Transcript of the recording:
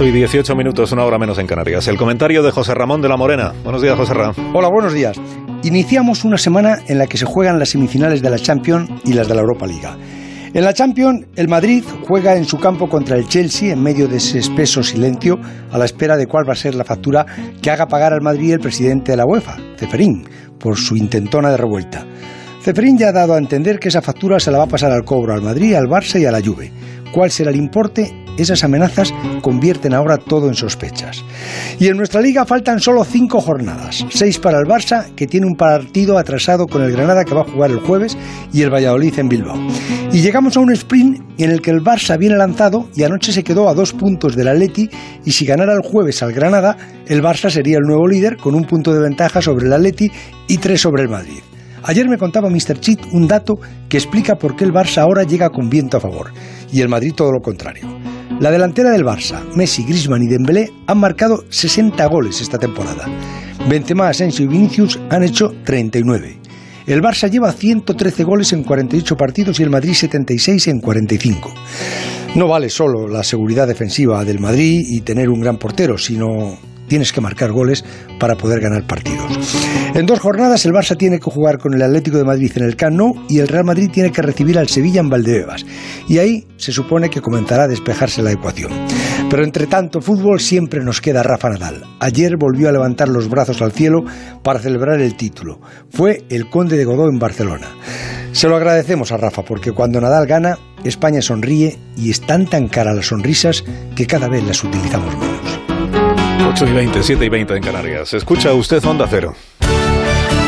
8 y 18 minutos, una hora menos en Canarias. El comentario de José Ramón de la Morena. Buenos días, José Ramón. Hola, buenos días. Iniciamos una semana en la que se juegan las semifinales de la Champions y las de la Europa Liga. En la Champions, el Madrid juega en su campo contra el Chelsea en medio de ese espeso silencio a la espera de cuál va a ser la factura que haga pagar al Madrid el presidente de la UEFA, Ceferín, por su intentona de revuelta. Ceferín ya ha dado a entender que esa factura se la va a pasar al cobro al Madrid, al Barça y a la Juve. ¿Cuál será el importe? Esas amenazas convierten ahora todo en sospechas. Y en nuestra liga faltan solo cinco jornadas. Seis para el Barça, que tiene un partido atrasado con el Granada que va a jugar el jueves, y el Valladolid en Bilbao. Y llegamos a un sprint en el que el Barça viene lanzado y anoche se quedó a dos puntos del Atleti y si ganara el jueves al Granada, el Barça sería el nuevo líder con un punto de ventaja sobre el Atleti y tres sobre el Madrid. Ayer me contaba Mr. Cheat un dato que explica por qué el Barça ahora llega con viento a favor y el Madrid todo lo contrario. La delantera del Barça, Messi, Griezmann y Dembélé han marcado 60 goles esta temporada. Benzema, Asensio y Vinicius han hecho 39. El Barça lleva 113 goles en 48 partidos y el Madrid 76 en 45. No vale solo la seguridad defensiva del Madrid y tener un gran portero, sino tienes que marcar goles para poder ganar partidos. En dos jornadas el Barça tiene que jugar con el Atlético de Madrid en el Camp Nou y el Real Madrid tiene que recibir al Sevilla en Valdebebas. Y ahí se supone que comenzará a despejarse la ecuación. Pero entre tanto fútbol siempre nos queda Rafa Nadal. Ayer volvió a levantar los brazos al cielo para celebrar el título. Fue el Conde de Godó en Barcelona. Se lo agradecemos a Rafa porque cuando Nadal gana, España sonríe y están tan caras las sonrisas que cada vez las utilizamos menos. 8 y 20, 7 y 20 en Canarias. Escucha usted Onda Cero.